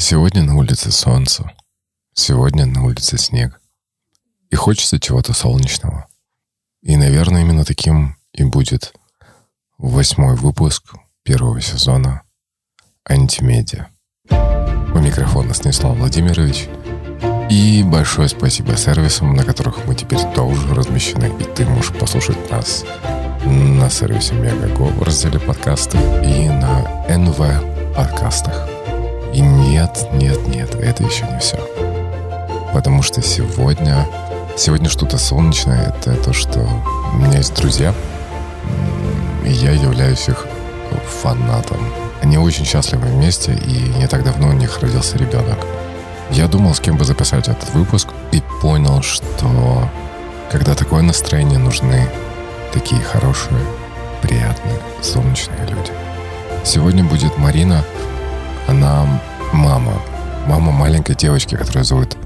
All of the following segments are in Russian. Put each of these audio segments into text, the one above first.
Сегодня на улице солнце. Сегодня на улице снег. И хочется чего-то солнечного. И, наверное, именно таким и будет восьмой выпуск первого сезона «Антимедиа». У микрофона Станислав Владимирович. И большое спасибо сервисам, на которых мы теперь тоже размещены. И ты можешь послушать нас на сервисе Мегаго в разделе подкасты и на НВ подкастах. И нет, нет, нет, это еще не все. Потому что сегодня, сегодня что-то солнечное, это то, что у меня есть друзья, и я являюсь их фанатом. Они очень счастливы вместе, и не так давно у них родился ребенок. Я думал, с кем бы записать этот выпуск, и понял, что когда такое настроение нужны такие хорошие, приятные, солнечные люди. Сегодня будет Марина, она мама. Мама маленькой девочки, которая зовут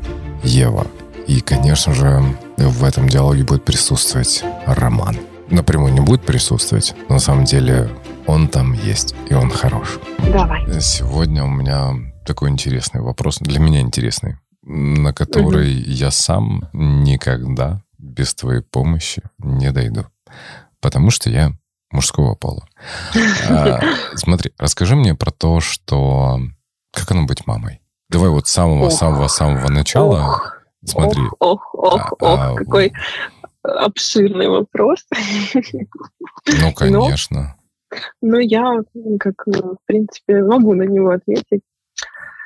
Ева. И, конечно же, в этом диалоге будет присутствовать Роман. Напрямую не будет присутствовать, но на самом деле он там есть, и он хорош. Давай. Сегодня у меня такой интересный вопрос, для меня интересный, на который угу. я сам никогда без твоей помощи не дойду. Потому что я мужского пола. А, смотри, расскажи мне про то, что как оно быть мамой? Давай вот с самого-самого-самого начала. Ох, Смотри. Ох, ох, ох, а, какой обширный вопрос. Ну, конечно. Но, но я, как, в принципе, могу на него ответить.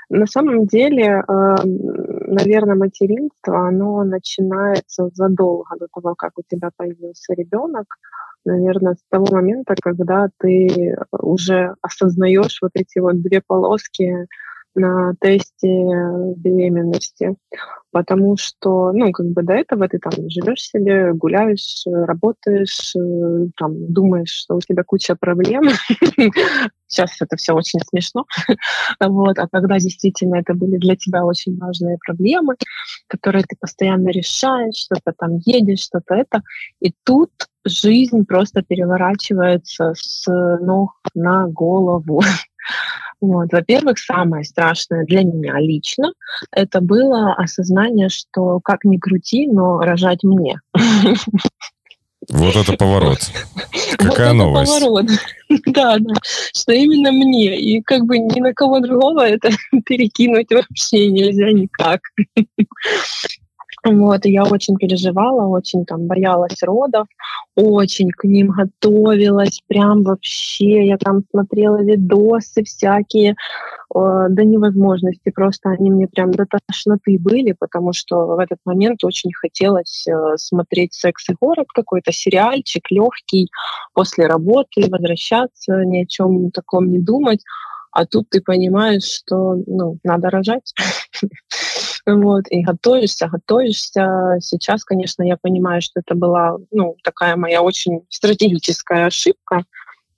На самом деле, э, наверное, материнство, оно начинается задолго до того, как у тебя появился ребенок. Наверное, с того момента, когда ты уже осознаешь вот эти вот две полоски на тесте беременности, потому что, ну, как бы до этого ты там живешь себе, гуляешь, работаешь, э, там, думаешь, что у тебя куча проблем. Сейчас это все очень смешно. вот. А когда действительно это были для тебя очень важные проблемы, которые ты постоянно решаешь, что-то там едешь, что-то это, и тут жизнь просто переворачивается с ног на голову. Вот. Во-первых, самое страшное для меня лично это было осознание, что как ни крути, но рожать мне. Вот это поворот. Какая вот новость. поворот. Да, да. Что именно мне. И как бы ни на кого другого это перекинуть вообще нельзя никак. Вот, и я очень переживала, очень там боялась родов, очень к ним готовилась, прям вообще, я там смотрела видосы всякие, э, до невозможности, просто они мне прям до тошноты были, потому что в этот момент очень хотелось э, смотреть «Секс и город», какой-то сериальчик легкий, после работы, возвращаться, ни о чем таком не думать, а тут ты понимаешь, что ну, надо рожать. Вот, и готовишься, готовишься. Сейчас, конечно, я понимаю, что это была ну, такая моя очень стратегическая ошибка,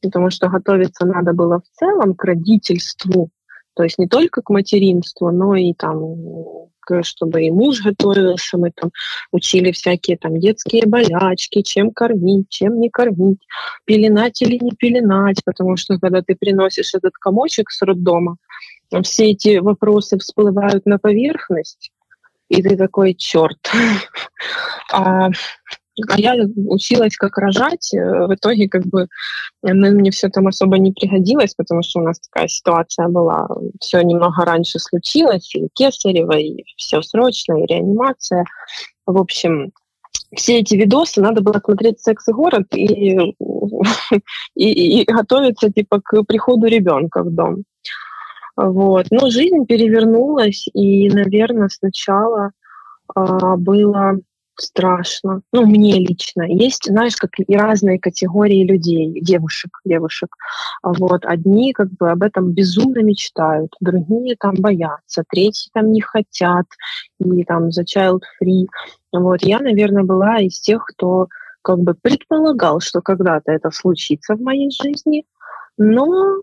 потому что готовиться надо было в целом к родительству, то есть не только к материнству, но и там чтобы и муж готовился, мы там учили всякие там детские болячки, чем кормить, чем не кормить, пеленать или не пеленать, потому что когда ты приносишь этот комочек с роддома, все эти вопросы всплывают на поверхность, и ты такой, черт. А, а я училась как рожать. Э, в итоге как бы мне все там особо не пригодилось, потому что у нас такая ситуация была. Все немного раньше случилось, и кесарево, и все срочно, и реанимация. В общем, все эти видосы надо было смотреть «Секс и город» и, и, и готовиться типа к приходу ребенка в дом. Вот. Но жизнь перевернулась, и, наверное, сначала а, было страшно. Ну, мне лично. Есть, знаешь, как и разные категории людей, девушек, девушек. Вот. Одни как бы об этом безумно мечтают, другие там боятся, третьи там не хотят, и там за child free. Вот. Я, наверное, была из тех, кто как бы предполагал, что когда-то это случится в моей жизни, но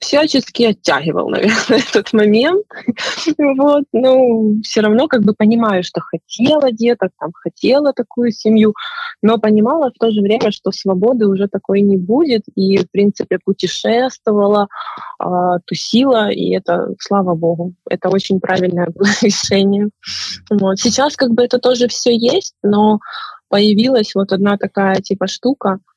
всячески оттягивал, наверное, этот момент. вот, но все равно как бы понимаю, что хотела деток, там, хотела такую семью, но понимала в то же время, что свободы уже такой не будет, и, в принципе, путешествовала, э, тусила, и это, слава богу, это очень правильное решение. Вот. Сейчас как бы это тоже все есть, но появилась вот одна такая типа штука —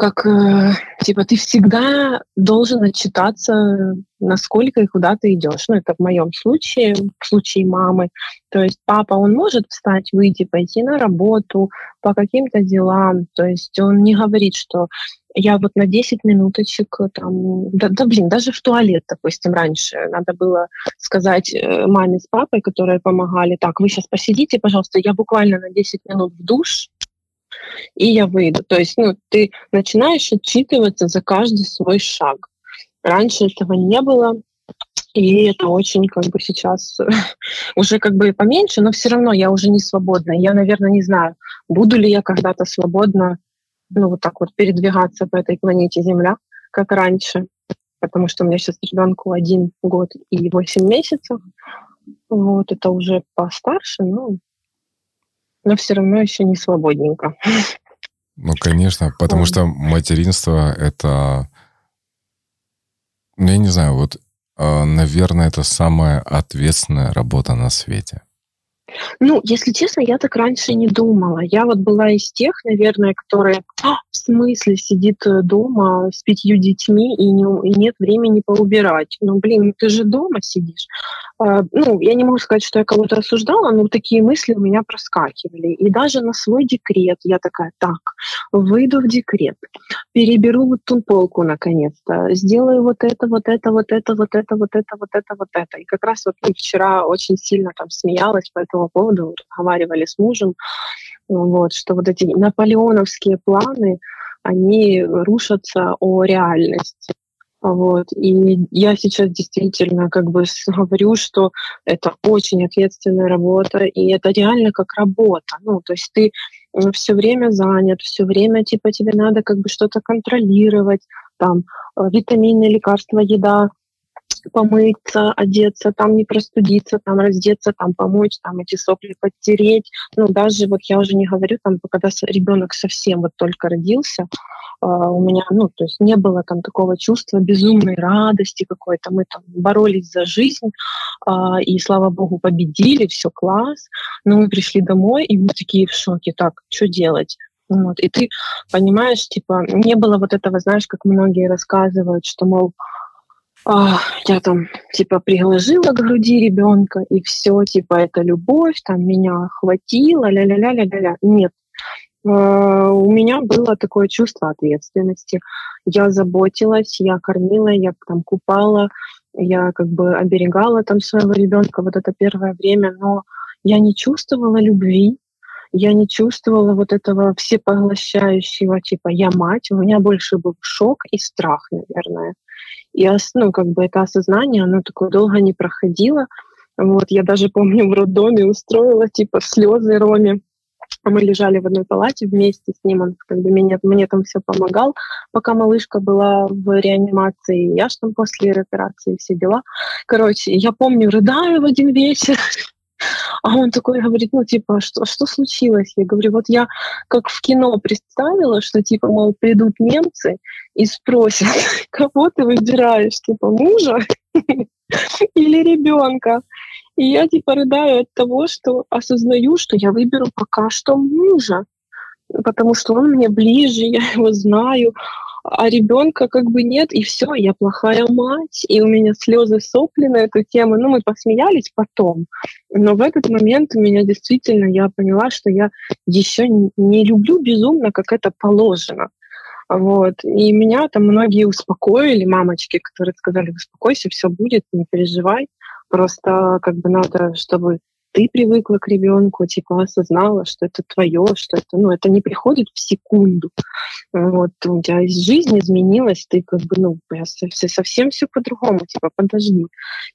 как э, типа ты всегда должен отчитаться, насколько и куда ты идешь. Ну, это в моем случае, в случае мамы. То есть папа, он может встать, выйти, пойти на работу по каким-то делам. То есть он не говорит, что я вот на 10 минуточек там, да, да блин, даже в туалет, допустим, раньше надо было сказать э, маме с папой, которые помогали, так, вы сейчас посидите, пожалуйста, я буквально на 10 минут в душ, и я выйду. То есть ну, ты начинаешь отчитываться за каждый свой шаг. Раньше этого не было, и это очень как бы сейчас уже как бы поменьше, но все равно я уже не свободна. Я, наверное, не знаю, буду ли я когда-то свободна, ну вот так вот передвигаться по этой планете Земля, как раньше, потому что у меня сейчас ребенку один год и восемь месяцев. Вот это уже постарше, ну но все равно еще не свободненько. Ну, конечно, потому что материнство — это... Ну, я не знаю, вот, а, наверное, это самая ответственная работа на свете. Ну, если честно, я так раньше не думала. Я вот была из тех, наверное, которые а, в смысле сидит э, дома с пятью детьми и, не, и нет времени поубирать. Ну, блин, ты же дома сидишь. А, ну, я не могу сказать, что я кого-то осуждала, но такие мысли у меня проскакивали. И даже на свой декрет я такая, так, выйду в декрет, переберу вот ту полку наконец-то, сделаю вот это, вот это, вот это, вот это, вот это, вот это, вот это. И как раз вот вчера очень сильно там смеялась по этому поводу, разговаривали с мужем, вот, что вот эти наполеоновские планы, они рушатся о реальности. Вот. И я сейчас действительно как бы говорю, что это очень ответственная работа, и это реально как работа. Ну, то есть ты все время занят, все время типа тебе надо как бы что-то контролировать, там э, витамины, лекарства, еда, помыться, одеться, там не простудиться, там раздеться, там помочь, там эти сопли подтереть. Ну, даже вот я уже не говорю, там, когда ребенок совсем вот только родился, Uh, у меня, ну, то есть не было там такого чувства безумной радости какой-то. Мы там боролись за жизнь, uh, и, слава богу, победили, все класс. Но мы пришли домой, и мы такие в шоке. Так, что делать? Вот. И ты понимаешь, типа, не было вот этого, знаешь, как многие рассказывают, что, мол, а, я там типа приложила к груди ребенка, и все, типа, это любовь, там меня хватило, ля-ля-ля-ля-ля. Нет. А, у меня было такое чувство ответственности. Я заботилась, я кормила, я там купала, я как бы оберегала там своего ребенка вот это первое время, но я не чувствовала любви, я не чувствовала вот этого всепоглощающего, типа, я мать, у меня больше был шок и страх, наверное. И ну, как бы это осознание, оно такое долго не проходило. Вот, я даже помню в роддоме устроила типа слезы Роме. Мы лежали в одной палате вместе с ним, он как бы мне, мне там все помогал, пока малышка была в реанимации, я ж там после операции все дела. Короче, я помню, рыдаю в один вечер, а он такой говорит, ну, типа, что, что случилось? Я говорю, вот я как в кино представила, что, типа, мол, придут немцы и спросят, кого ты выбираешь, типа, мужа или ребенка? И я, типа, рыдаю от того, что осознаю, что я выберу пока что мужа, потому что он мне ближе, я его знаю, а ребенка как бы нет, и все, я плохая мать, и у меня слезы сопли на эту тему. Ну, мы посмеялись потом, но в этот момент у меня действительно, я поняла, что я еще не люблю безумно, как это положено. Вот. И меня там многие успокоили, мамочки, которые сказали, успокойся, все будет, не переживай. Просто как бы надо, чтобы ты привыкла к ребенку, типа осознала, что это твое, что это, ну, это не приходит в секунду. Вот, у тебя жизнь изменилась, ты как бы, ну, совсем все по-другому, типа, подожди.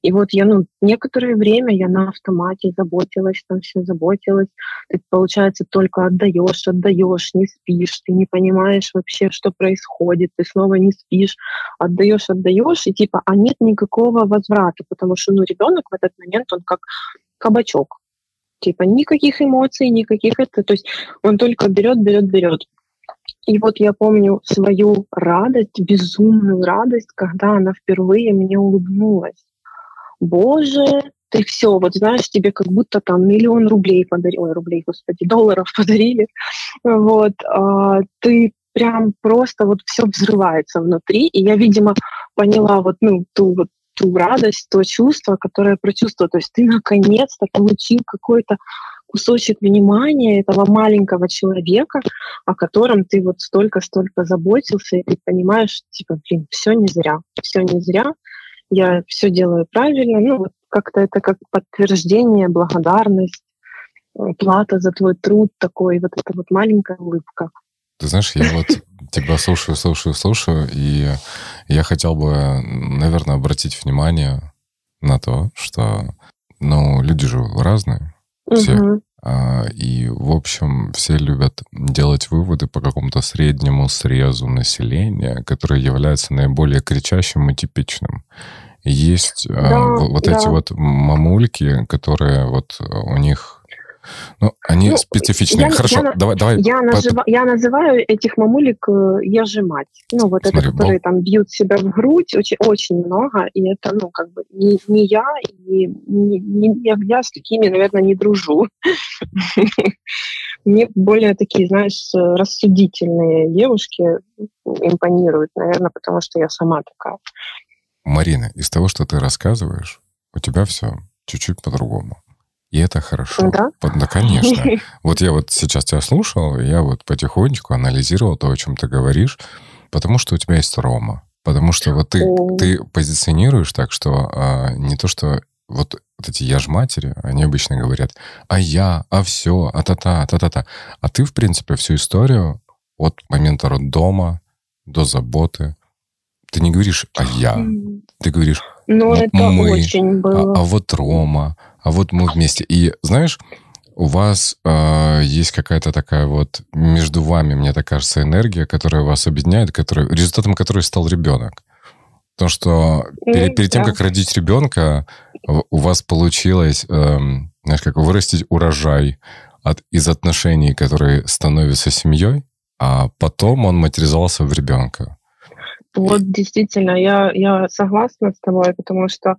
И вот я, ну, некоторое время я на автомате заботилась, там все заботилась. Ты, получается, только отдаешь, отдаешь, не спишь, ты не понимаешь вообще, что происходит, ты снова не спишь, отдаешь, отдаешь, и типа, а нет никакого возврата, потому что, ну, ребенок в этот момент, он как кабачок. Типа никаких эмоций, никаких это, то есть он только берет, берет, берет. И вот я помню свою радость, безумную радость, когда она впервые мне улыбнулась. Боже, ты все, вот знаешь, тебе как будто там миллион рублей подарили, ой, рублей, господи, долларов подарили, вот, а, ты прям просто вот все взрывается внутри, и я, видимо, поняла вот, ну, ту вот ту радость, то чувство, которое прочувствовал. То есть ты наконец-то получил какой-то кусочек внимания этого маленького человека, о котором ты вот столько-столько заботился, и ты понимаешь, типа, блин, все не зря, все не зря, я все делаю правильно. Ну, вот как-то это как подтверждение, благодарность, э, плата за твой труд такой, вот эта вот маленькая улыбка. Ты знаешь, я вот тебя слушаю, слушаю, слушаю, и я хотел бы, наверное, обратить внимание на то, что, ну, люди же разные, все. Угу. И, в общем, все любят делать выводы по какому-то среднему срезу населения, который является наиболее кричащим и типичным. Есть да, вот да. эти вот мамульки, которые вот у них ну, они ну, специфичные. Я, Хорошо, я, давай, давай. Я, называ, я называю этих мамулек э, я же мать. Ну, вот Смотри, это, которые бол... там бьют себя в грудь, очень, очень много, и это, ну, как бы не, не я, и не, не, я, я с такими, наверное, не дружу. Мне более такие, знаешь, рассудительные девушки импонируют, наверное, потому что я сама такая. Марина, из того, что ты рассказываешь, у тебя все чуть-чуть по-другому. И это хорошо. Да? Да, конечно. Вот я вот сейчас тебя слушал, я вот потихонечку анализировал то, о чем ты говоришь, потому что у тебя есть Рома. Потому что вот ты, ты позиционируешь так, что а, не то, что вот, вот эти я ж матери, они обычно говорят, а я, а все, а та-та, а та-та-та. А ты, в принципе, всю историю от момента роддома до заботы, ты не говоришь «а я», ты говоришь ну, это мы, очень было. А, а вот Рома, а вот мы вместе. И знаешь, у вас э, есть какая-то такая вот между вами, мне так кажется, энергия, которая вас объединяет, которая, результатом которой стал ребенок. Потому что перед, перед тем, как родить ребенка, у вас получилось, э, знаешь, как вырастить урожай от, из отношений, которые становятся семьей, а потом он материализовался в ребенка. Вот действительно, я, я согласна с тобой, потому что,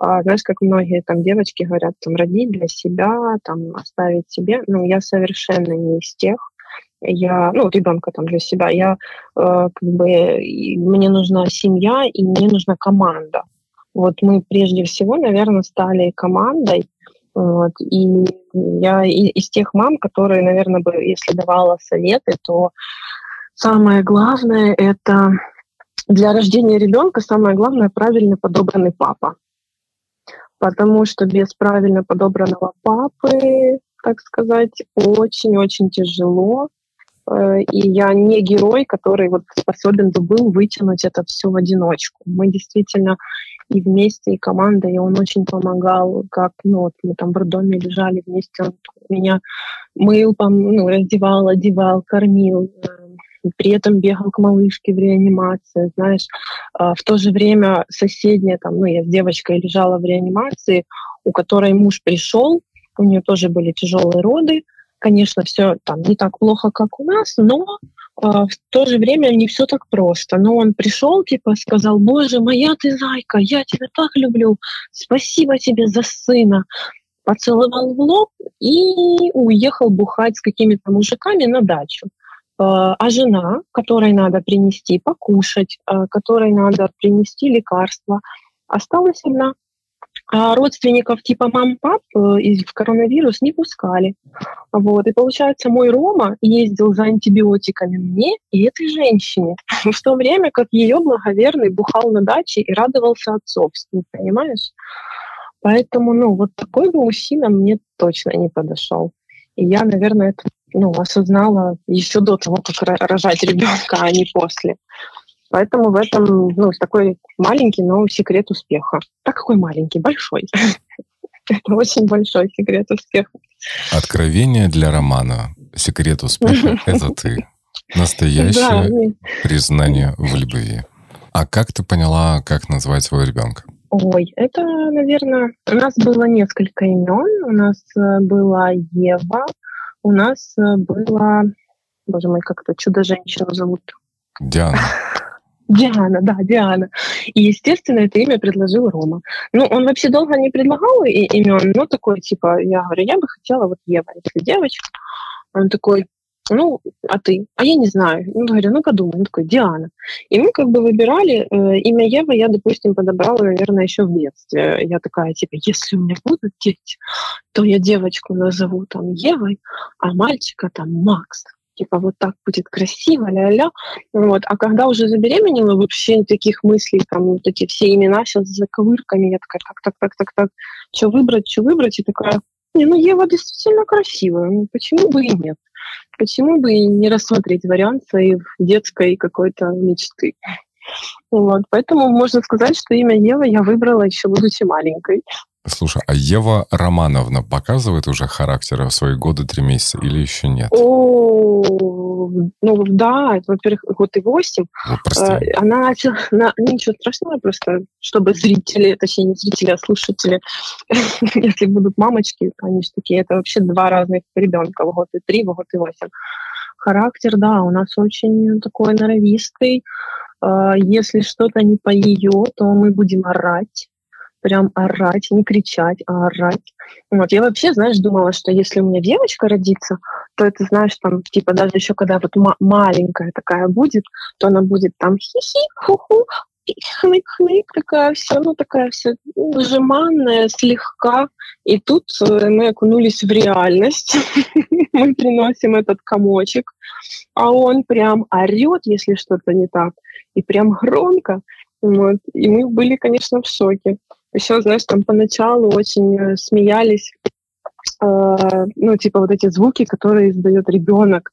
а, знаешь, как многие там девочки говорят, там родить для себя, там оставить себе, ну, я совершенно не из тех, я, ну, ребенка там для себя, я э, как бы, мне нужна семья и мне нужна команда. Вот мы прежде всего, наверное, стали командой, вот, и я из тех мам, которые, наверное, бы, если давала советы, то самое главное это для рождения ребенка самое главное правильно подобранный папа. Потому что без правильно подобранного папы, так сказать, очень-очень тяжело. Э, и я не герой, который вот способен был вытянуть это все в одиночку. Мы действительно и вместе, и команда, и он очень помогал, как, ну, вот мы там в роддоме лежали вместе, он меня мыл, ну, раздевал, одевал, кормил, э, при этом бегал к малышке в реанимации, знаешь. А, в то же время соседняя, там, ну, я с девочкой лежала в реанимации, у которой муж пришел, у нее тоже были тяжелые роды, конечно, все там не так плохо, как у нас, но э, в то же время не все так просто. Но он пришел, типа, сказал, боже, моя ты зайка, я тебя так люблю, спасибо тебе за сына. Поцеловал в лоб и уехал бухать с какими-то мужиками на дачу. Э, а жена, которой надо принести покушать, э, которой надо принести лекарства, осталась одна. А родственников типа мам-пап э, в коронавирус не пускали. Вот. И получается, мой Рома ездил за антибиотиками мне и этой женщине, в то время как ее благоверный бухал на даче и радовался отцовству, понимаешь? Поэтому, ну, вот такой бы мужчина мне точно не подошел. И я, наверное, это ну, осознала еще до того, как рожать ребенка, а не после. Поэтому в этом ну, такой маленький, но секрет успеха. Так какой маленький, большой. Это очень большой секрет успеха. Откровение для романа. Секрет успеха — это ты. Настоящее признание в любви. А как ты поняла, как назвать своего ребенка? Ой, это, наверное, у нас было несколько имен. У нас э, была Ева, у нас э, было, боже мой, как это чудо-женщину зовут? Диана. Диана, да, Диана. И, естественно, это имя предложил Рома. Ну, он вообще долго не предлагал имен, но такой, типа, я говорю, я бы хотела вот Ева, если девочка. Он такой, ну, а ты? А я не знаю. Ну, говорю, ну, подумай. Он такой, Диана. И мы как бы выбирали э, имя Ева, я, допустим, подобрала, наверное, еще в детстве. Я такая, типа, если у меня будут дети, то я девочку назову там Евой, а мальчика там Макс типа вот так будет красиво, ля-ля. Вот. А когда уже забеременела, вообще таких мыслей, там вот эти все имена сейчас за ковырками, я такая, так, так, так, так, так, что выбрать, что выбрать, и такая, не, ну Ева действительно красивая, ну, почему бы и нет? Почему бы и не рассмотреть вариант своей детской какой-то мечты? Вот, поэтому можно сказать, что имя Ева я выбрала еще будучи маленькой. Слушай, а Ева Романовна показывает уже характер в свои годы, три месяца или еще нет? О, ну да, во-первых, год и восемь. Вот, э, она, она, ничего страшного, просто чтобы зрители, точнее не зрители, а слушатели, если будут мамочки, они же такие, это вообще два разных ребенка, в год и три, в год и восемь. Характер, да, у нас очень такой норовистый. Э, если что-то не по ее, то мы будем орать прям орать, не кричать, а орать. Вот. Я вообще, знаешь, думала, что если у меня девочка родится, то это, знаешь, там, типа, даже еще когда вот маленькая такая будет, то она будет там хихи, ху-ху, хнык-хнык, такая вся, ну, такая вся жеманная, слегка. И тут э, мы окунулись в реальность. мы приносим этот комочек, а он прям орет, если что-то не так, и прям громко. Вот. И мы были, конечно, в шоке. Еще, знаешь, там поначалу очень э, смеялись, э, ну, типа вот эти звуки, которые издает ребенок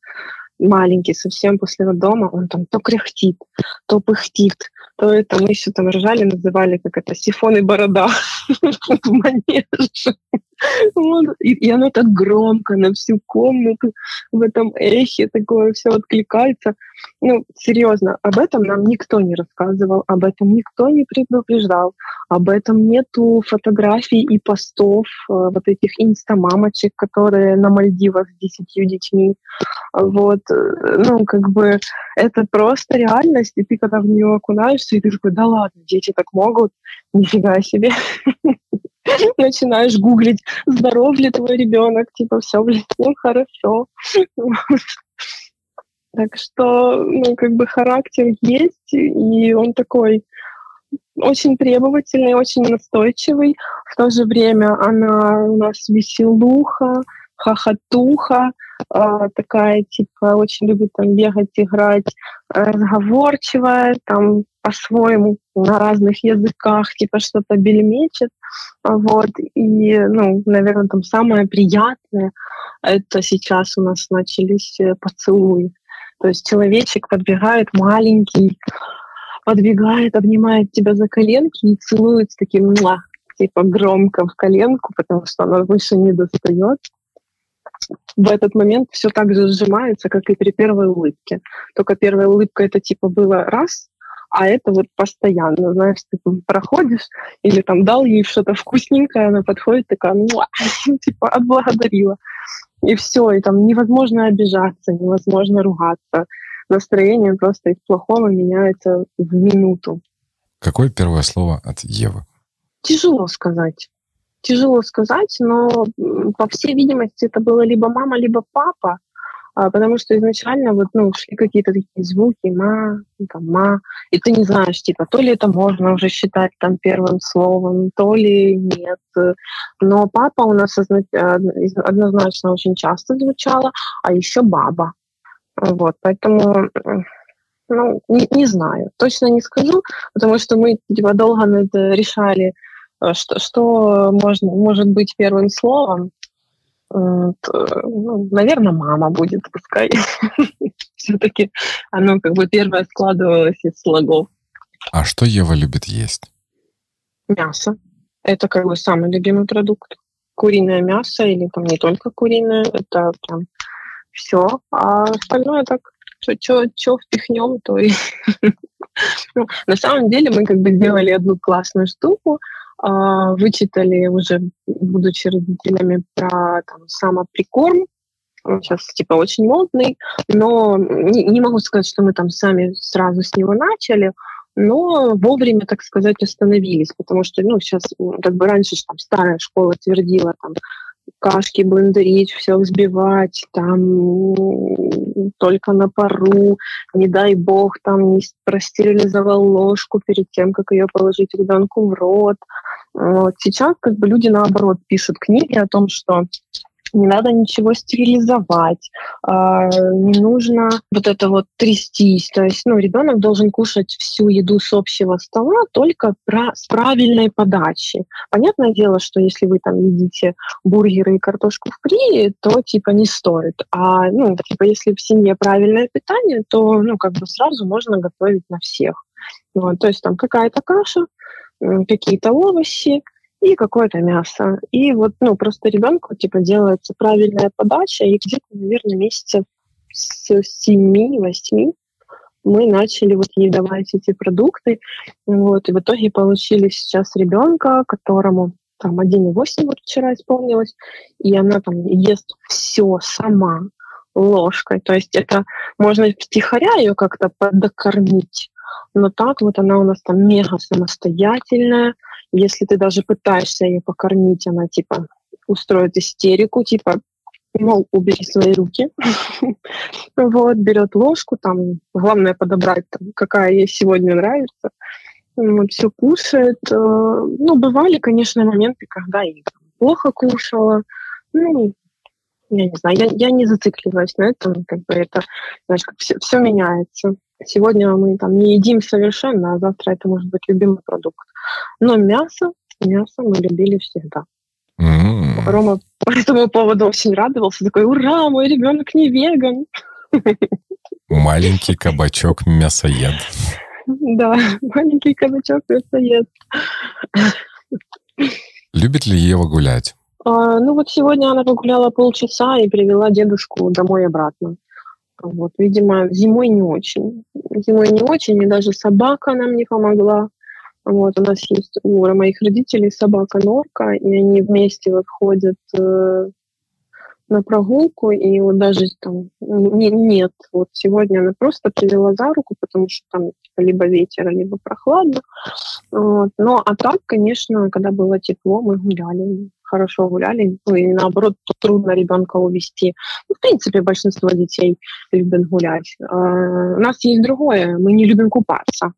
маленький совсем после роддома, он там то кряхтит, то пыхтит, то это мы еще там ржали, называли как это сифон и борода в манеже. Вот. И, и оно так громко на всю комнату в этом эхе такое все откликается. Ну, серьезно, об этом нам никто не рассказывал, об этом никто не предупреждал, об этом нету фотографий и постов э, вот этих инстамамочек, которые на Мальдивах с десятью детьми. Вот, э, ну, как бы это просто реальность, и ты когда в нее окунаешься, и ты такой, да ладно, дети так могут, нифига себе. начинаешь гуглить, здоров ли твой ребенок, типа, все, блин, ну, хорошо. Так что, ну, как бы характер есть, и он такой очень требовательный, очень настойчивый. В то же время она у нас веселуха, хохотуха, э, такая, типа, очень любит там бегать, играть, разговорчивая, там по-своему на разных языках, типа что-то бельмечет. Вот. И, ну, наверное, там самое приятное, это сейчас у нас начались э, поцелуи. То есть человечек подбегает маленький, подбегает, обнимает тебя за коленки и целует с таким муа, типа громко в коленку, потому что она выше не достает в этот момент все так же сжимается, как и при первой улыбке. Только первая улыбка это типа было раз, а это вот постоянно, знаешь, ты проходишь или там дал ей что-то вкусненькое, она подходит такая, ну, типа отблагодарила. И все, и там невозможно обижаться, невозможно ругаться. Настроение просто из плохого меняется в минуту. Какое первое слово от Евы? Тяжело сказать. Тяжело сказать, но по всей видимости это было либо мама, либо папа, потому что изначально вот, ну, шли какие-то такие звуки, ма, там, ма, и ты не знаешь, типа, то ли это можно уже считать там первым словом, то ли нет. Но папа у нас однозначно очень часто звучало, а еще баба. Вот, поэтому ну, не, не знаю, точно не скажу, потому что мы типа долго над это решали, что, что можно, может быть первым словом? Ну, наверное, мама будет, пускай. Все-таки оно как бы первое складывалось из слогов. А что Ева любит есть? Мясо. Это как бы самый любимый продукт. Куриное мясо или там не только куриное, это прям все. А остальное так, что впихнем, то и... ну, на самом деле мы как бы сделали одну классную штуку, вычитали уже, будучи родителями, про там, самоприкорм. Он сейчас типа очень модный, но не, не могу сказать, что мы там сами сразу с него начали, но вовремя, так сказать, остановились, потому что, ну, сейчас, как бы раньше там старая школа твердила, там, кашки блендерить, все взбивать, там только на пару, не дай бог, там не простерилизовал ложку перед тем, как ее положить ребенку в рот. Вот. Сейчас как бы люди наоборот пишут книги о том, что не надо ничего стерилизовать, а, не нужно вот это вот трястись. То есть ну, ребенок должен кушать всю еду с общего стола только про, с правильной подачей. Понятное дело, что если вы там едите бургеры и картошку фри, то типа не стоит. А ну, типа если в семье правильное питание, то ну, как бы сразу можно готовить на всех. Вот, то есть там какая-то каша, какие-то овощи, и какое-то мясо. И вот, ну, просто ребенку, типа, делается правильная подача, и где-то, наверное, месяцев с 7-8 мы начали вот ей давать эти продукты. Вот, и в итоге получили сейчас ребенка, которому там 1,8 вот вчера исполнилось, и она там ест все сама ложкой. То есть это можно втихаря ее как-то подокормить, но так вот она у нас там мега самостоятельная, если ты даже пытаешься ее покормить, она типа устроит истерику, типа, мол, убери свои руки. вот, берет ложку, там, главное подобрать, там, какая ей сегодня нравится. Вот, все кушает. Э, ну, бывали, конечно, моменты, когда и плохо кушала. Ну, я не знаю, я, я не зацикливаюсь на этом, как бы это, знаешь, как все, все меняется. Сегодня мы там не едим совершенно, а завтра это может быть любимый продукт. Но мясо, мясо мы любили всегда. Mm. Рома по этому поводу очень радовался. Такой, ура, мой ребенок не веган. Маленький кабачок мясоед. Да, маленький кабачок мясоед. Любит ли Ева гулять? А, ну вот сегодня она погуляла полчаса и привела дедушку домой обратно. Вот, видимо, зимой не очень. Зимой не очень, и даже собака нам не помогла. Вот, у нас есть у моих родителей собака Норка, и они вместе вот ходят э, на прогулку, и вот даже там не, нет, вот сегодня она просто привела за руку, потому что там типа, либо ветер, либо прохладно. Вот. Но а так, конечно, когда было тепло, мы гуляли, хорошо гуляли, ну и наоборот, трудно ребенка увести. Ну, в принципе, большинство детей любят гулять. А, у нас есть другое, мы не любим купаться.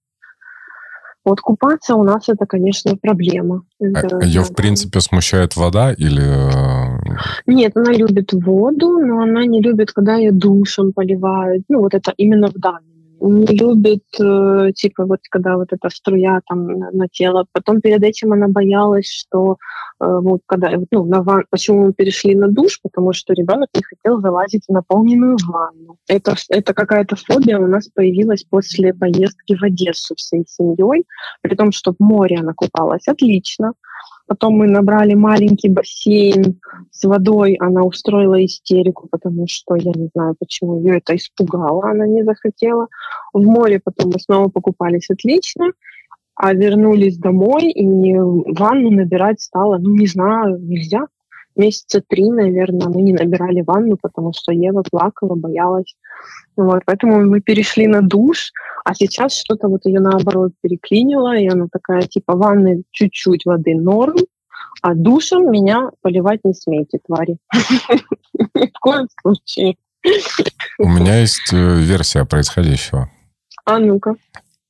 Вот купаться у нас это, конечно, проблема. Это, а Ее, в принципе, смущает вода или... Э, Нет, она любит воду, но она не любит, когда ее душем поливают. Ну, вот это именно в данный не любит, э, типа, вот когда вот эта струя там на, тело. Потом перед этим она боялась, что э, вот когда, ну, на ван... почему мы перешли на душ, потому что ребенок не хотел залазить в наполненную ванну. Это, это какая-то фобия у нас появилась после поездки в Одессу всей семьей, при том, что в море она купалась отлично, Потом мы набрали маленький бассейн с водой. Она устроила истерику, потому что я не знаю, почему ее это испугало. Она не захотела. В море потом мы снова покупались отлично. А вернулись домой, и ванну набирать стало, ну, не знаю, нельзя месяца три, наверное, мы не набирали ванну, потому что Ева плакала, боялась. Вот, поэтому мы перешли на душ, а сейчас что-то вот ее наоборот переклинило, и она такая, типа, ванны чуть-чуть воды норм, а душем меня поливать не смейте, твари. Ни в коем случае. У меня есть э, версия происходящего. А ну-ка.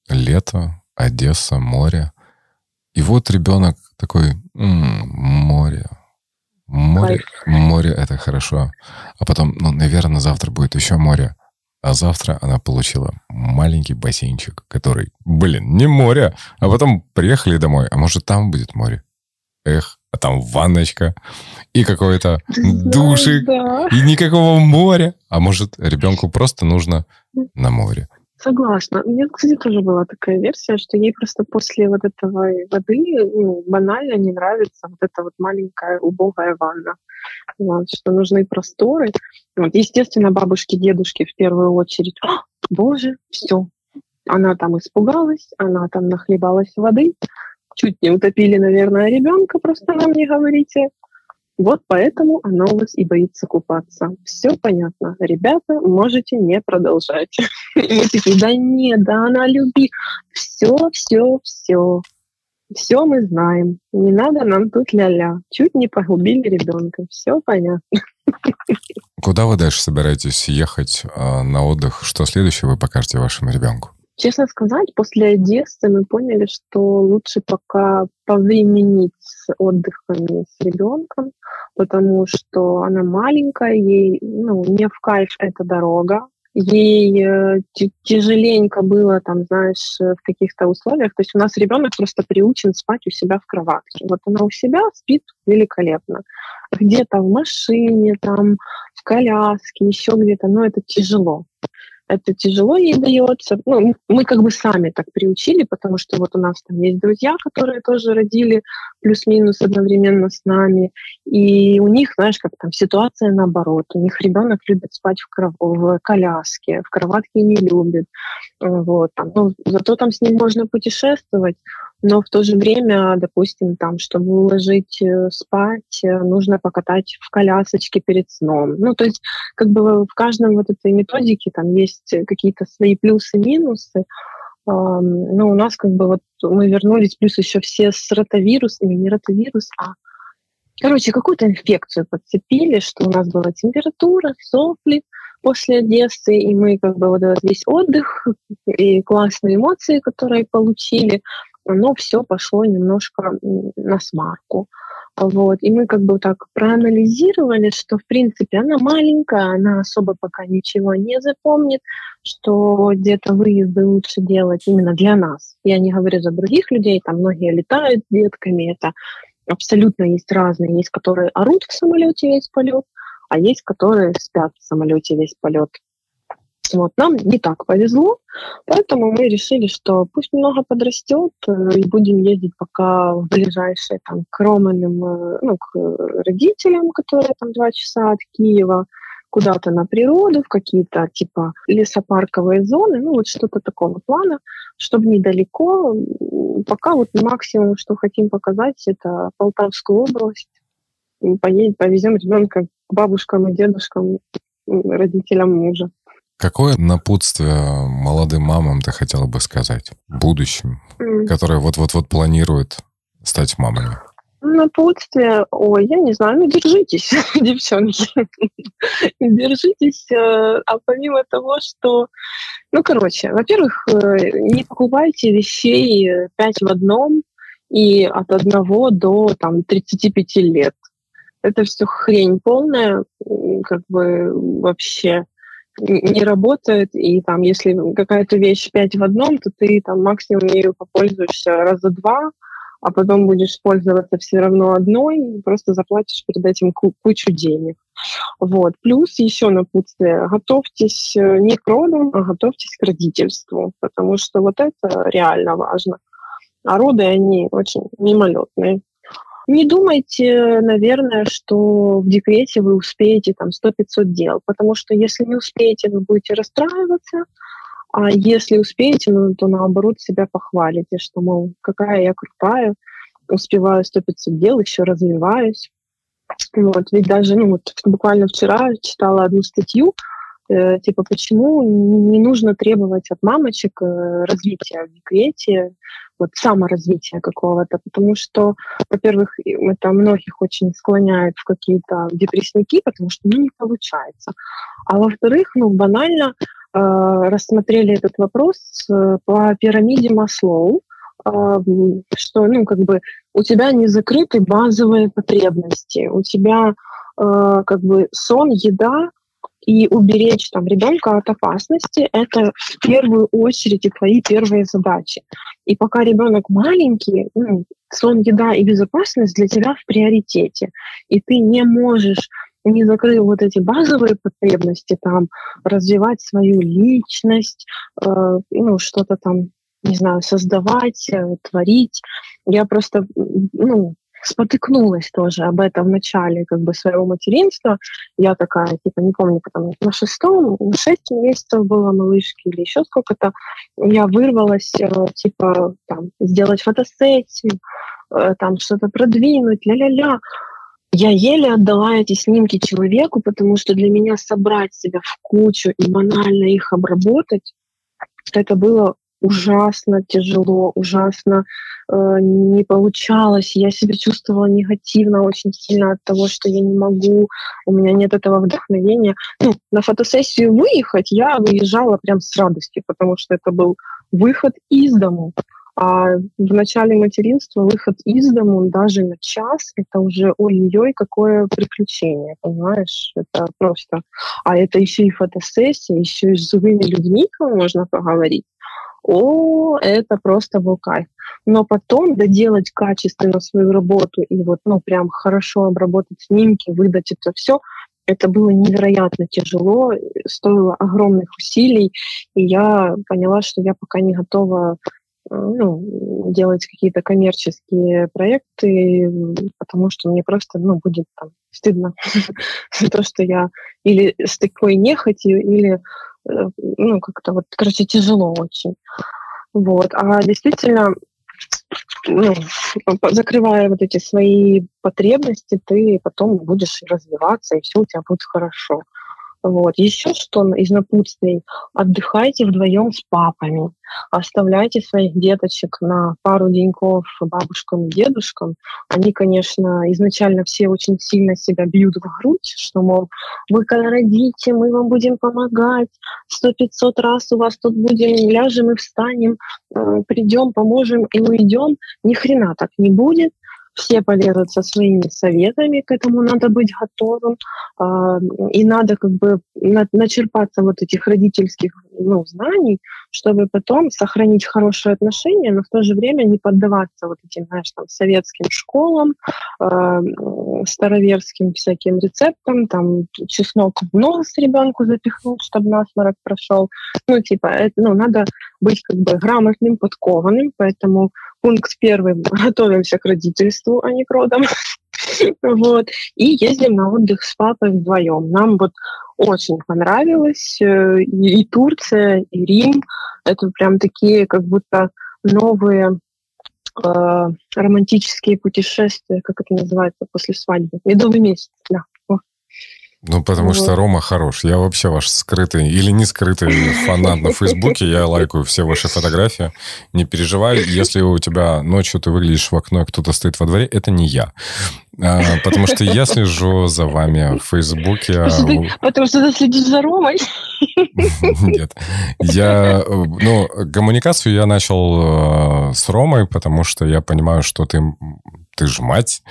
Лето, Одесса, море. И вот ребенок такой, м-м, море, Море, море — это хорошо. А потом, ну, наверное, завтра будет еще море. А завтра она получила маленький бассейнчик, который, блин, не море. А потом приехали домой, а может, там будет море. эх, а там ванночка и какой-то душик, да. и никакого моря. А может, ребенку просто нужно на море. Согласна. У меня, кстати, тоже была такая версия, что ей просто после вот этого воды ну, банально не нравится вот эта вот маленькая убогая ванна. Вот, что нужны просторы. Вот, естественно, бабушки, дедушки в первую очередь. «А, боже, все. Она там испугалась, она там нахлебалась воды, чуть не утопили, наверное, ребенка, просто нам не говорите. Вот поэтому она у вас и боится купаться. Все понятно. Ребята, можете не продолжать. И такие, да нет, да она любит. Все, все, все. Все мы знаем. Не надо нам тут ля-ля. Чуть не погубили ребенка. Все понятно. Куда вы дальше собираетесь ехать э, на отдых? Что следующее вы покажете вашему ребенку? Честно сказать, после Одессы мы поняли, что лучше пока повременить с отдыхами с ребенком, потому что она маленькая, ей ну, не в кайф эта дорога, ей э, тяжеленько было, там, знаешь, в каких-то условиях. То есть у нас ребенок просто приучен спать у себя в кроватке. Вот она у себя спит великолепно. Где-то в машине, там, в коляске, еще где-то, но это тяжело это тяжело ей дается. Ну, мы как бы сами так приучили, потому что вот у нас там есть друзья, которые тоже родили плюс-минус одновременно с нами, и у них, знаешь, как там ситуация наоборот. У них ребенок любит спать в, кров... в коляске, в кроватке не любит. Вот, там, ну, зато там с ним можно путешествовать, но в то же время, допустим, там, чтобы уложить э, спать, э, нужно покатать в колясочке перед сном. Ну, то есть, как бы в каждом вот этой методике там есть какие-то свои плюсы-минусы. Но у нас как бы вот мы вернулись, плюс еще все с ротавирусами, не ротавирус, а Короче, какую-то инфекцию подцепили, что у нас была температура, сопли после Одессы, и мы как бы вот этот весь отдых и классные эмоции, которые получили, оно все пошло немножко на смарку. Вот. И мы как бы так проанализировали, что, в принципе, она маленькая, она особо пока ничего не запомнит, что где-то выезды лучше делать именно для нас. Я не говорю за других людей, там многие летают с детками, это абсолютно есть разные. Есть, которые орут в самолете весь полет, а есть, которые спят в самолете весь полет. Вот, нам не так повезло, поэтому мы решили, что пусть немного подрастет, э, и будем ездить пока в ближайшие там, к Романым, э, ну, к родителям, которые там два часа от Киева, куда-то на природу, в какие-то типа лесопарковые зоны, ну вот что-то такого плана, чтобы недалеко. Пока вот максимум, что хотим показать, это Полтавскую область. Поедем, повезем ребенка к бабушкам и дедушкам, родителям мужа. Какое напутствие молодым мамам ты хотела бы сказать? Будущим, mm. которые вот-вот-вот планируют стать мамами? Напутствие, ой, я не знаю, ну держитесь, девчонки, держитесь, э, а помимо того, что, ну, короче, во-первых, э, не покупайте вещей пять в одном и от одного до, там, 35 лет. Это все хрень полная, как бы вообще не работает, и там, если какая-то вещь пять в одном, то ты там максимум ею попользуешься раза два, а потом будешь пользоваться все равно одной, просто заплатишь перед этим кучу денег. Вот. Плюс еще напутствие. Готовьтесь э, не к родам, а готовьтесь к родительству, потому что вот это реально важно. А роды, они очень мимолетные. Не думайте, наверное, что в декрете вы успеете там 100-500 дел, потому что если не успеете, вы будете расстраиваться, а если успеете, ну, то наоборот себя похвалите, что, мол, какая я крутая, успеваю 100-500 дел, еще развиваюсь. Вот, ведь даже, ну, вот буквально вчера читала одну статью, типа, почему не нужно требовать от мамочек э, развития в декрете, вот саморазвития какого-то, потому что, во-первых, это многих очень склоняет в какие-то депрессники, потому что ну, не получается. А во-вторых, ну, банально э, рассмотрели этот вопрос э, по пирамиде Маслоу, э, что, ну, как бы у тебя не закрыты базовые потребности, у тебя э, как бы сон, еда, и уберечь там ребенка от опасности – это в первую очередь и твои первые задачи. И пока ребенок маленький, ну, сон, еда и безопасность для тебя в приоритете. И ты не можешь не закрыл вот эти базовые потребности, там, развивать свою личность, э, ну, что-то там, не знаю, создавать, э, творить. Я просто, ну, спотыкнулась тоже об этом в начале как бы своего материнства. Я такая, типа, не помню, потом на шестом, на шесть месяцев была малышки или еще сколько-то. Я вырвалась, э, типа, там, сделать фотосессию, э, там, что-то продвинуть, ля-ля-ля. Я еле отдала эти снимки человеку, потому что для меня собрать себя в кучу и банально их обработать, это было ужасно тяжело, ужасно э, не получалось. Я себя чувствовала негативно очень сильно от того, что я не могу, у меня нет этого вдохновения. Ну, на фотосессию выехать я выезжала прям с радостью, потому что это был выход из дому. А в начале материнства выход из дому даже на час, это уже ой-ой-ой, какое приключение, понимаешь? Это просто... А это еще и фотосессия, еще и с живыми людьми можно поговорить. О, это просто был кайф. Но потом доделать качественно свою работу и вот, ну, прям хорошо обработать снимки, выдать это все, это было невероятно тяжело, стоило огромных усилий, и я поняла, что я пока не готова ну, делать какие-то коммерческие проекты, потому что мне просто ну, будет там, стыдно за то, что я или с такой нехотью, или э, ну, как-то вот, короче, тяжело очень. Вот. А действительно, ну, закрывая вот эти свои потребности, ты потом будешь развиваться, и все у тебя будет хорошо. Вот. Еще что из напутствий. Отдыхайте вдвоем с папами. Оставляйте своих деточек на пару деньков бабушкам и дедушкам. Они, конечно, изначально все очень сильно себя бьют в грудь, что, мол, вы когда родите, мы вам будем помогать. Сто пятьсот раз у вас тут будем, ляжем и встанем, придем, поможем и уйдем. Ни хрена так не будет все полезут со своими советами, к этому надо быть готовым, а, и надо как бы начерпаться вот этих родительских ну, знаний, чтобы потом сохранить хорошие отношения, но в то же время не поддаваться вот этим, знаешь, там, советским школам, э, староверским всяким рецептам, там, чеснок в нос ребенку запихнуть, чтобы насморок прошел. Ну, типа, это, ну, надо быть как бы грамотным, подкованным, поэтому пункт первый – готовимся к родительству, а не к родам. Вот. И ездим на отдых с папой вдвоем. Нам вот очень понравилось. Э, и Турция, и Рим. Это прям такие как будто новые э, романтические путешествия, как это называется, после свадьбы. Медовый месяц, да. Ну, потому вот. что Рома хорош. Я вообще ваш скрытый или не скрытый фанат на Фейсбуке. Я лайкаю все ваши фотографии. Не переживай, если у тебя ночью ты выглядишь в окно, и кто-то стоит во дворе, это не я. А, потому что я слежу за вами в Фейсбуке. Потому что ты, потому что ты следишь за Ромой? Нет. Я, ну, коммуникацию я начал э, с Ромой, потому что я понимаю, что ты ты же мать,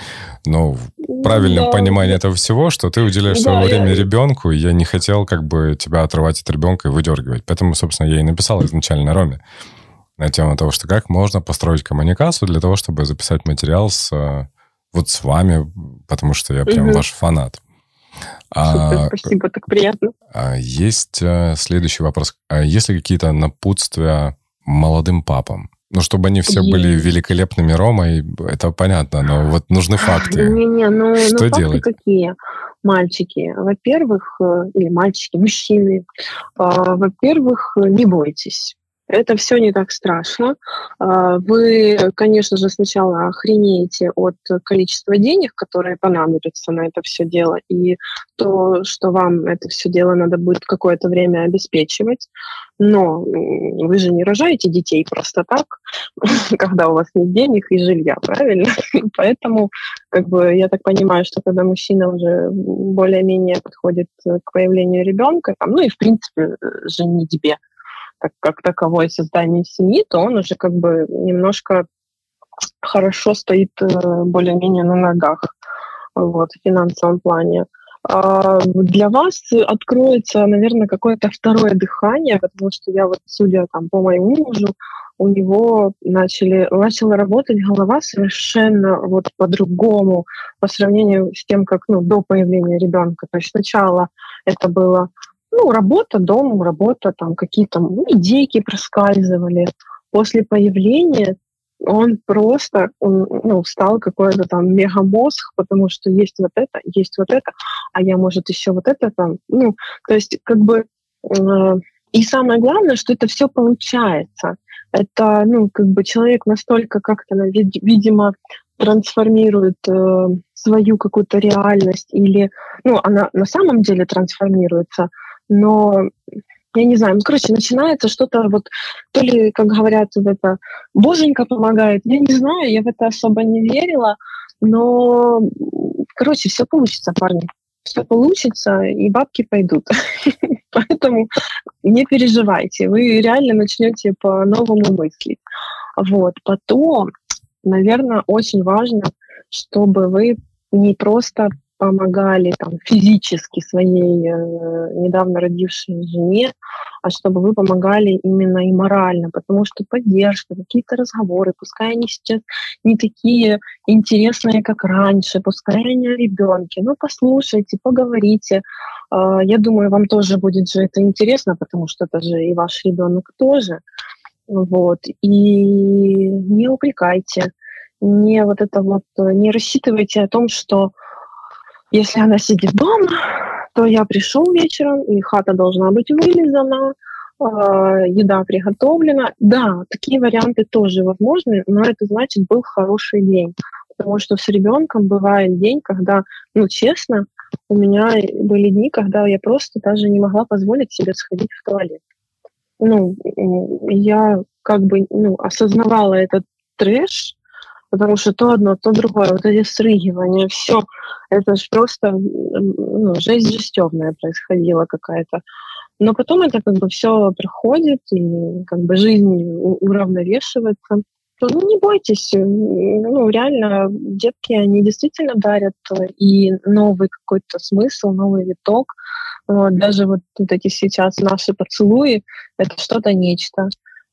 но правильном да. понимании этого всего, что ты уделяешь да, свое время я... ребенку, и я не хотел как бы тебя отрывать от ребенка и выдергивать. Поэтому, собственно, я и написал изначально Роме на тему того, что как можно построить коммуникацию для того, чтобы записать материал с э, вот с вами, потому что я прям угу. ваш фанат. А, спасибо, так приятно. А, есть а, следующий вопрос. А есть ли какие-то напутствия молодым папам? Ну, чтобы они все есть. были великолепными Ромой, это понятно, но вот нужны факты. Не-не, ну, что ну, делать? факты какие? Мальчики, во-первых, э, или мальчики, мужчины, а, во-первых, не бойтесь. Это все не так страшно. А, вы, конечно же, сначала охренеете от количества денег, которые понадобятся на это все дело, и то, что вам это все дело надо будет какое-то время обеспечивать. Но вы же не рожаете детей просто так, когда у вас нет денег и жилья, правильно? Поэтому, как бы, я так понимаю, что когда мужчина уже более-менее подходит к появлению ребенка, там, ну и, в принципе, женитьбе, как, как таковой создание семьи, то он уже как бы немножко хорошо стоит э, более-менее на ногах вот, в финансовом плане. а, для вас откроется, наверное, какое-то второе дыхание, потому что я вот, судя там по моему мужу, у него начали, начала работать голова совершенно вот по-другому по сравнению с тем, как ну, до появления ребенка. То есть сначала это было ну, работа, дом, работа, там какие-то ну, идейки проскальзывали. После появления он просто ну, стал какой-то там мегамозг, потому что есть вот это, есть вот это, а я, может, еще вот это там. Ну, то есть как бы... Э, и самое главное, что это все получается. Это, ну, как бы человек настолько как-то, видимо, трансформирует э, свою какую-то реальность или, ну, она на самом деле трансформируется, но я не знаю, ну, короче, начинается что-то вот, то ли, как говорят, вот это, боженька помогает, я не знаю, я в это особо не верила, но, короче, все получится, парни, все получится, и бабки пойдут. Поэтому не переживайте, вы реально начнете по-новому мыслить. Вот. Потом, наверное, очень важно, чтобы вы не просто помогали там, физически своей э, недавно родившей жене, а чтобы вы помогали именно и морально, потому что поддержка, какие-то разговоры, пускай они сейчас не такие интересные, как раньше, пускай они о ребенке, ну послушайте, поговорите. Э, я думаю, вам тоже будет же это интересно, потому что это же и ваш ребенок тоже. Вот. И не упрекайте, не вот это вот, не рассчитывайте о том, что если она сидит дома, то я пришел вечером, и хата должна быть вылизана, э, еда приготовлена. Да, такие варианты тоже возможны, но это значит был хороший день. Потому что с ребенком бывает день, когда, ну, честно, у меня были дни, когда я просто даже не могла позволить себе сходить в туалет. Ну, я как бы ну, осознавала этот трэш, потому что то одно, то другое, вот эти срыгивания, все, это же просто ну, жесть жестевная происходила какая-то. Но потом это как бы все проходит, и как бы жизнь уравновешивается. Ну, не бойтесь, ну, реально, детки, они действительно дарят и новый какой-то смысл, новый виток. Вот, даже вот, вот эти сейчас наши поцелуи, это что-то нечто.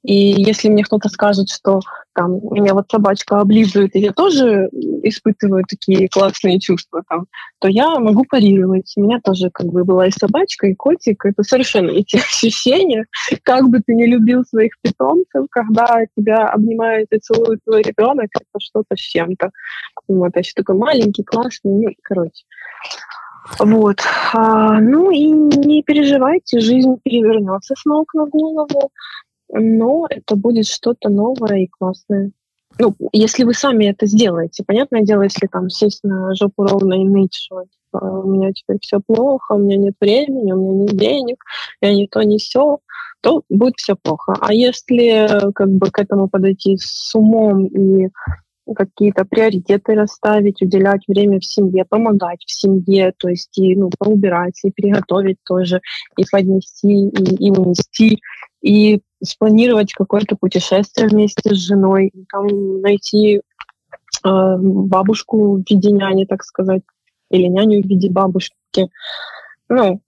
И если мне кто-то скажет, что там меня вот собачка облизывает, и я тоже испытываю такие классные чувства, там, то я могу парировать. У меня тоже как бы была и собачка, и котик. Это совершенно эти ощущения. Как бы ты не любил своих питомцев, когда тебя обнимает и целует твой ребенок, это что-то с чем-то. Вот, а еще такой маленький, классный, ну, короче. Вот. А, ну и не переживайте, жизнь перевернется с ног на голову но это будет что-то новое и классное. Ну, если вы сами это сделаете. Понятное дело, если там сесть на жопу ровно и ныть, что типа, у меня теперь все плохо, у меня нет времени, у меня нет денег, я не то, не все, то будет все плохо. А если как бы к этому подойти с умом и какие-то приоритеты расставить, уделять время в семье, помогать в семье, то есть и ну, поубирать, и приготовить тоже, и поднести, и, и унести, и спланировать какое-то путешествие вместе с женой, там найти э, бабушку в виде няни, так сказать, или няню в виде бабушки. Ну,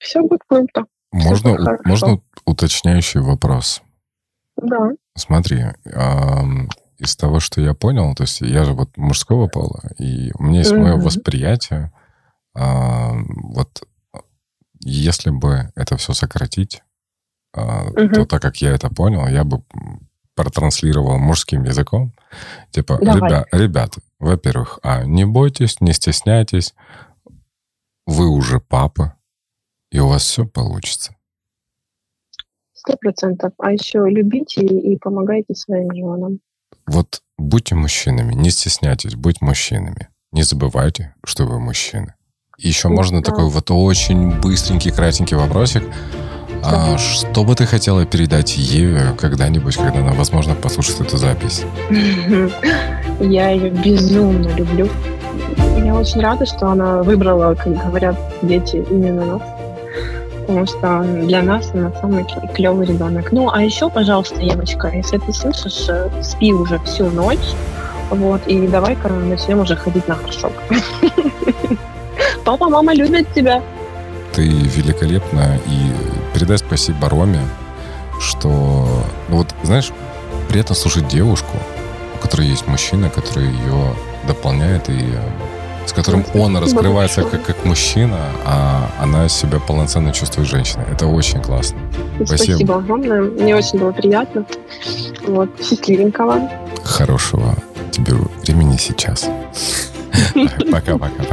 все будет круто. Можно, все можно уточняющий вопрос? Да. Смотри, э, из того, что я понял, то есть я же вот мужского пола, и у меня есть mm-hmm. мое восприятие, э, вот если бы это все сократить, угу. то так как я это понял, я бы протранслировал мужским языком. Типа, ребя, ребята, во-первых, а, не бойтесь, не стесняйтесь, вы уже папа, и у вас все получится. Сто процентов. А еще любите и помогайте своим женам. Вот будьте мужчинами, не стесняйтесь, будь мужчинами. Не забывайте, что вы мужчины. Еще можно да. такой вот очень быстренький, кратенький вопросик. А что бы ты хотела передать Еве когда-нибудь, когда она, возможно, послушает эту запись? Я ее безумно люблю. Я очень рада, что она выбрала, как говорят дети, именно нас. Потому что для нас она самый клевый ребенок. Ну, а еще, пожалуйста, Евочка, если ты слышишь, э, спи уже всю ночь. Вот, и давай-ка начнем уже ходить на горшок. папа, мама любят тебя. Ты великолепна. И передай спасибо Роме, что... Ну вот, знаешь, приятно слушать девушку, у которой есть мужчина, который ее дополняет и с которым он раскрывается как, как мужчина, а она себя полноценно чувствует женщиной. Это очень классно. Спасибо. Спасибо огромное. Мне очень было приятно. Вот. Счастливенького. Хорошего тебе времени сейчас. Пока-пока.